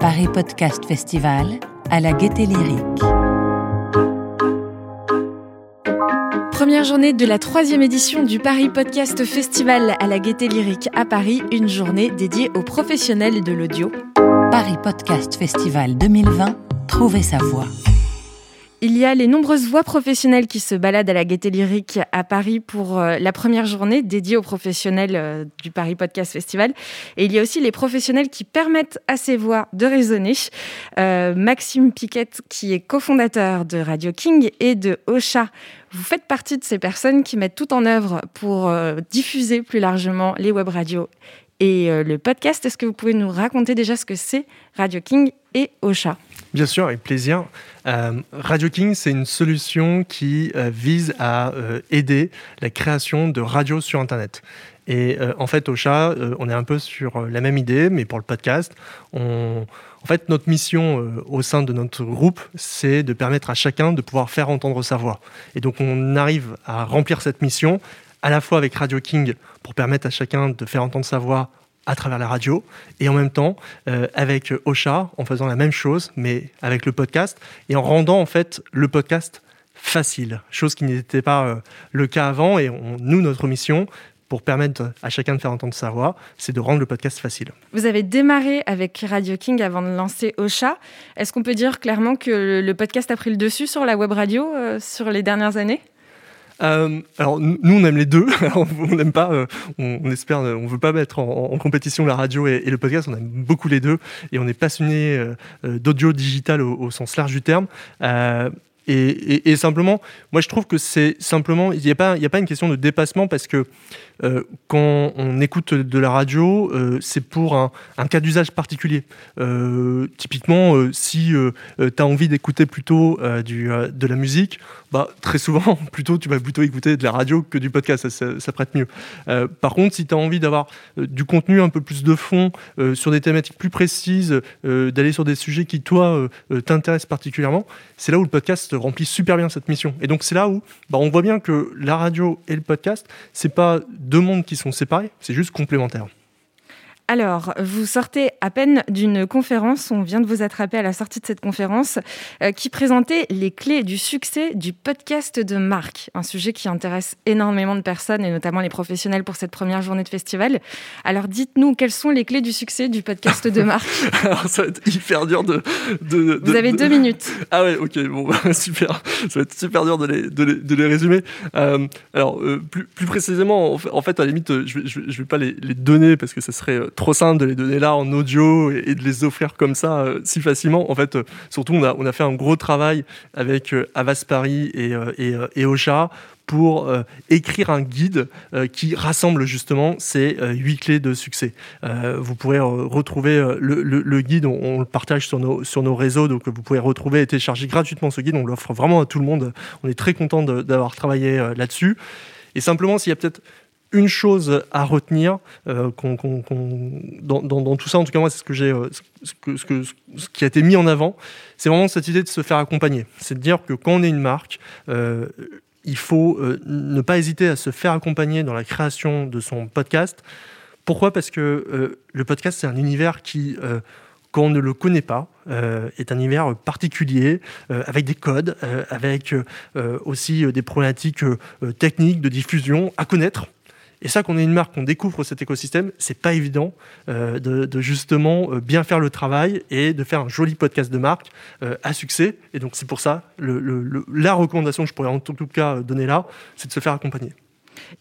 Paris Podcast Festival à la Gaieté Lyrique. Première journée de la troisième édition du Paris Podcast Festival à la Gaieté Lyrique à Paris, une journée dédiée aux professionnels de l'audio. Paris Podcast Festival 2020, trouver sa voix. Il y a les nombreuses voix professionnelles qui se baladent à la Gaieté Lyrique à Paris pour euh, la première journée dédiée aux professionnels euh, du Paris Podcast Festival. Et il y a aussi les professionnels qui permettent à ces voix de résonner. Euh, Maxime Piquette, qui est cofondateur de Radio King et de Ocha, vous faites partie de ces personnes qui mettent tout en œuvre pour diffuser plus largement les web radios et le podcast. Est-ce que vous pouvez nous raconter déjà ce que c'est Radio King et Ocha? Bien sûr, avec plaisir. Euh, Radio King, c'est une solution qui euh, vise à euh, aider la création de radios sur Internet. Et en fait, au chat, on est un peu sur la même idée, mais pour le podcast. On... En fait, notre mission au sein de notre groupe, c'est de permettre à chacun de pouvoir faire entendre sa voix. Et donc, on arrive à remplir cette mission à la fois avec Radio King pour permettre à chacun de faire entendre sa voix à travers la radio et en même temps euh, avec Ocha en faisant la même chose mais avec le podcast et en rendant en fait le podcast facile, chose qui n'était pas euh, le cas avant et nous notre mission pour permettre à chacun de faire entendre sa voix, c'est de rendre le podcast facile. Vous avez démarré avec Radio King avant de lancer Ocha. Est-ce qu'on peut dire clairement que le podcast a pris le dessus sur la web radio euh, sur les dernières années? Euh, alors nous on aime les deux, on n'aime pas, euh, on, espère, euh, on veut pas mettre en, compétition la radio et, le podcast, on aime beaucoup les deux et on est passionné d'audio digital au, sens large du terme. Et, simplement, moi je trouve que c'est simplement, il n'y a, pas, a pas une question de dépassement parce que euh, quand on écoute de la radio, euh, c'est pour un, cas d'usage particulier. Euh, typiquement, si tu as envie d'écouter plutôt du, de la musique, bah, très souvent, plutôt, tu vas plutôt écouter de la radio que du podcast, ça, prête mieux. par contre, si tu as envie d'avoir du contenu un peu plus de fond, sur des thématiques plus précises, d'aller sur des sujets qui, toi, t'intéressent particulièrement, c'est là où le podcast remplit super bien cette mission. Et donc, c'est là où bah, on voit bien que la radio et le podcast, c'est pas deux mondes qui sont séparés, c'est juste complémentaire. Alors, vous sortez à peine d'une conférence, on vient de vous attraper à la sortie de cette conférence, euh, qui présentait les clés du succès du podcast de marque, un sujet qui intéresse énormément de personnes et notamment les professionnels pour cette première journée de festival. Alors, dites-nous, quelles sont les clés du succès du podcast de marque Alors, ça va être hyper dur de... de, vous avez deux minutes. Ah ouais, ok, bon, super. Ça va être super dur de les, de les, résumer. Euh, alors, euh, plus, plus, précisément, en fait, à la limite, je ne vais, vais, pas les, les donner parce que ça serait trop simple de les donner là en audio et, de les offrir comme ça euh, si facilement. En fait, euh, surtout, on a, on a fait un gros travail avec euh, Avas Paris et, et, Ocha pour écrire un guide qui rassemble justement ces huit clés de succès. vous pourrez retrouver le, guide, on, le partage sur nos, sur nos réseaux, donc vous pouvez retrouver et télécharger gratuitement ce guide. On l'offre vraiment à tout le monde. On est très content d'avoir travaillé là-dessus. Et simplement, s'il y a peut-être une chose à retenir euh, dans, tout ça, en tout cas moi c'est ce que j'ai, euh, ce, que, ce, qui a été mis en avant, c'est vraiment cette idée de se faire accompagner. C'est de dire que quand on est une marque, euh, il faut ne pas hésiter à se faire accompagner dans la création de son podcast. Pourquoi? Parce que le podcast c'est un univers qui quand on ne le connaît pas, est un univers particulier, avec des codes, avec aussi des problématiques techniques de diffusion à connaître. Et ça, qu'on est une marque, qu'on découvre cet écosystème, c'est pas évident euh, de, justement euh, bien faire le travail et de faire un joli podcast de marque euh, à succès. Et donc c'est pour ça, la recommandation que je pourrais en tout cas donner là, c'est de se faire accompagner.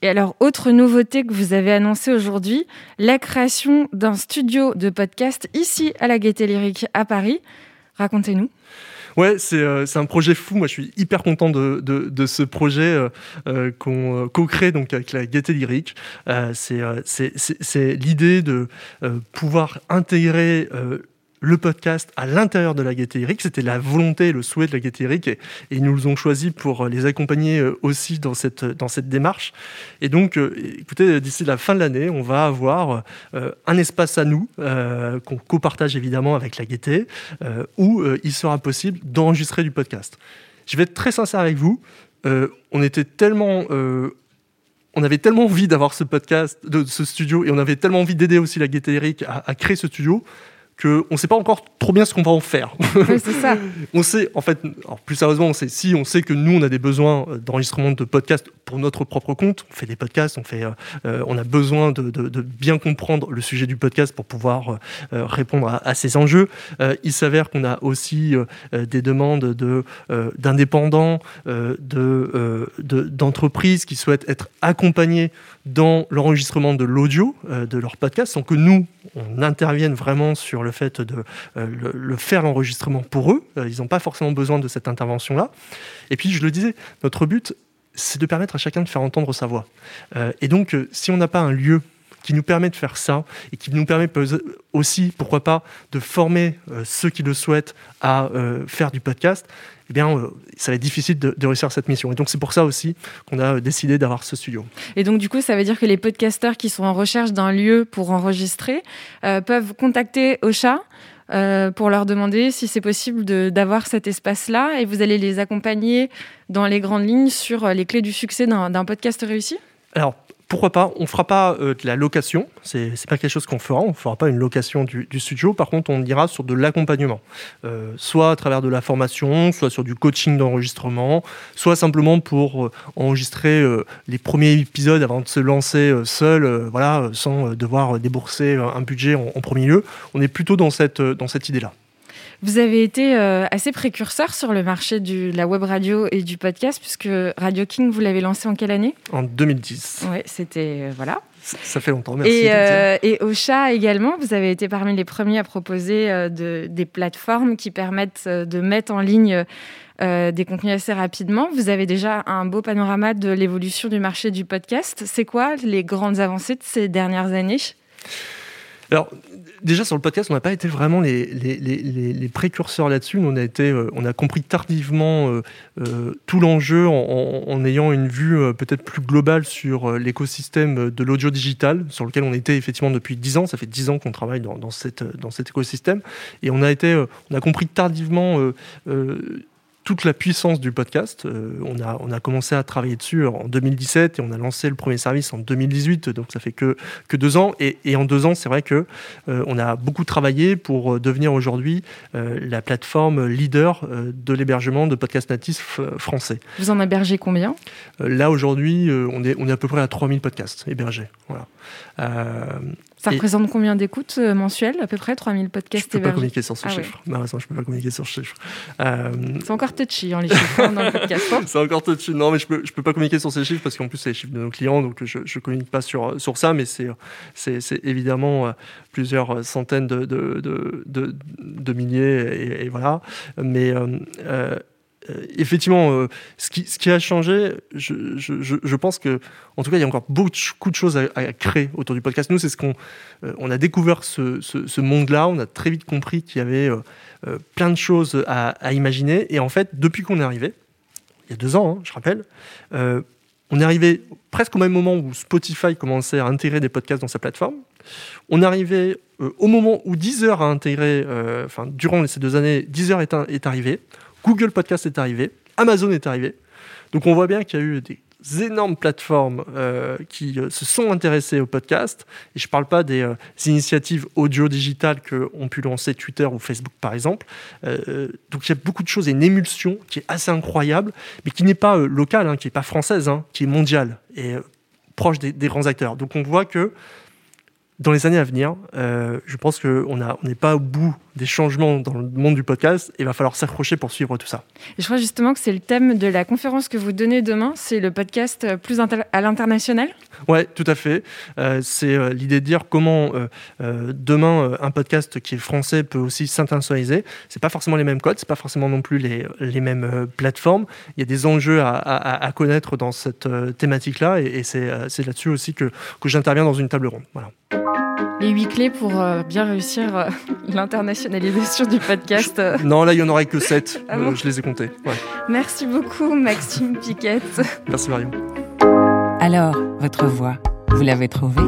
Et alors, autre nouveauté que vous avez annoncée aujourd'hui, la création d'un studio de podcast ici à la Gaîté Lyrique à Paris. Racontez-nous. Ouais, euh, c'est un projet fou. Moi, je suis hyper content de, de, ce projet euh, euh qu'on co-crée donc avec la Gaieté Lyrique. C'est l'idée de pouvoir intégrer le podcast à l'intérieur de la Gaieté Lyrique. C'était la volonté, le souhait de la Gaieté Lyrique et, ils nous ont choisi pour les accompagner euh, aussi dans cette, dans cette démarche. Et donc, euh, écoutez, d'ici la fin de l'année, on va avoir euh, un espace à nous qu'on copartage évidemment avec la Gaieté où il sera possible d'enregistrer du podcast. Je vais être très sincère avec vous. on était tellement on avait tellement envie d'avoir ce podcast, de ce studio, et on avait tellement envie d'aider aussi la Gaieté Eric à, à, créer ce studio qu'on ne sait pas encore trop bien ce qu'on va en faire. Oui, c'est ça. on sait, en fait, plus sérieusement, on sait, si on sait que nous, on a des besoins euh, d'enregistrement de podcasts pour notre propre compte, on fait des podcasts, on, fait, euh, euh, on a besoin de, bien comprendre le sujet du podcast pour pouvoir répondre à, ces enjeux. il s'avère qu'on a aussi des demandes de, d'indépendants, de, d'entreprises qui souhaitent être accompagnés dans l'enregistrement de l'audio de leur podcast, sans que nous, on intervienne vraiment sur le fait de euh, le, faire l'enregistrement pour eux. Euh, ils n'ont pas forcément besoin de cette intervention-là. Et puis, je le disais, notre but, c'est de permettre à chacun de faire entendre sa voix. Euh, et donc, si on n'a pas un lieu qui nous permet de faire ça et qui nous permet aussi, pourquoi pas, de former ceux qui le souhaitent à faire du podcast, eh bien, euh, ça va être difficile de, réussir cette mission. Et donc, c'est pour ça aussi qu'on a décidé d'avoir ce studio. Et donc, du coup, ça veut dire que les podcasteurs qui sont en recherche d'un lieu pour enregistrer euh, peuvent contacter Ocha euh, pour leur demander si c'est possible d'avoir cet espace-là et vous allez les accompagner dans les grandes lignes sur les clés du succès d'un podcast réussi? Alors, pourquoi pas On fera pas euh, de la location, c'est pas quelque chose qu'on fera, on fera pas une location du, studio, par contre on ira sur de l'accompagnement, euh, soit à travers de la formation, soit sur du coaching d'enregistrement, soit simplement pour euh, enregistrer les premiers épisodes avant de se lancer seul, voilà, sans devoir débourser un budget en, en, premier lieu. On est plutôt dans cette, dans cette idée-là. Vous avez été euh, assez précurseur sur le marché de la web radio et du podcast, puisque Radio King, vous l'avez lancé en quelle année? En 2010. Oui, c'était. Euh, voilà. Ça fait longtemps, merci. Et, euh, et Ocha également, vous avez été parmi les premiers à proposer de, des plateformes qui permettent de mettre en ligne des contenus assez rapidement. Vous avez déjà un beau panorama de l'évolution du marché du podcast. C'est quoi les grandes avancées de ces dernières années? Alors, déjà sur le podcast, on n'a pas été vraiment les, précurseurs là-dessus. On a été, euh, on a compris tardivement euh, euh, tout l'enjeu en, ayant une vue peut-être plus globale sur l'écosystème de l'audio digital, sur lequel on était effectivement depuis 10 ans. Ça fait 10 ans qu'on travaille dans, dans cet écosystème, et on a été, on a compris tardivement toute la puissance du podcast. Euh, on, a, on a commencé à travailler dessus en 2017 et on a lancé le premier service en 2018, donc ça fait que, que deux ans. Et, et en deux ans, c'est vrai que euh, on a beaucoup travaillé pour euh, devenir aujourd'hui la plateforme leader de l'hébergement de podcasts natifs français. Vous en hébergez combien? Là, aujourd'hui, on, est, on est à peu près à 3000 podcasts hébergés. Voilà. Ça représente combien d'écoutes mensuelles À peu près 3000 podcasts Je ne peux pas communiquer sur ce ah chiffre. Je ne peux pas communiquer sur ce chiffre. Euh, c'est encore touchy, hein, les chiffres hein. Hein. c'est encore touchy. Non, mais je peux, je peux pas communiquer sur ces chiffres parce qu'en plus, c'est les chiffres de nos clients, donc je ne communique pas sur, sur ça, mais c'est, évidemment euh, plusieurs centaines de, de, de, de milliers, et, voilà. Mais. Euh, effectivement, euh, ce, qui, a changé, je, pense que, en tout cas, il y a encore beaucoup de choses à, créer autour du podcast. Nous, c'est ce qu'on euh, a découvert ce, monde-là. On a très vite compris qu'il y avait plein de choses à, imaginer. Et en fait, depuis qu'on est arrivé, il y a deux ans, hein, je rappelle, on est arrivé presque au même moment où Spotify commençait à intégrer des podcasts dans sa plateforme. On est arrivé au moment où Deezer a intégré, enfin, durant ces deux années, Deezer est arrivé. Google Podcast est arrivé, Amazon est arrivé. Donc on voit bien qu'il y a eu des énormes plateformes euh, qui euh, se sont intéressées au podcast. Et je ne parle pas des, euh, initiatives audio-digitales qu'ont pu lancer Twitter ou Facebook, par exemple. donc il y a beaucoup de choses et une émulsion qui est assez incroyable, mais qui n'est pas locale, hein, qui n'est pas française, hein, qui est mondiale et proche des, des, grands acteurs. Donc on voit que dans les années à venir, euh, je pense qu'on n'est pas au bout des changements dans le monde du podcast et il va falloir s'accrocher pour suivre tout ça. je crois justement que c'est le thème de la conférence que vous donnez demain, c'est le podcast plus à l'international Oui, tout à fait. Euh, c'est euh, l'idée de dire comment demain un podcast qui est français peut aussi s'internationaliser. Ce pas forcément les mêmes codes, ce pas forcément non plus les, les mêmes plateformes. Il y a des enjeux à, à, connaître dans cette thématique-là et, et c'est là-dessus aussi que, que j'interviens dans une table ronde. Voilà les huit clés pour euh, bien réussir euh, l'internationalisation du podcast. Non, là, il n'y en aurait que sept. Ah euh, je les ai comptés. Merci beaucoup, Maxime Piquette. Merci, Marion. Alors, votre voix, vous l'avez trouvée?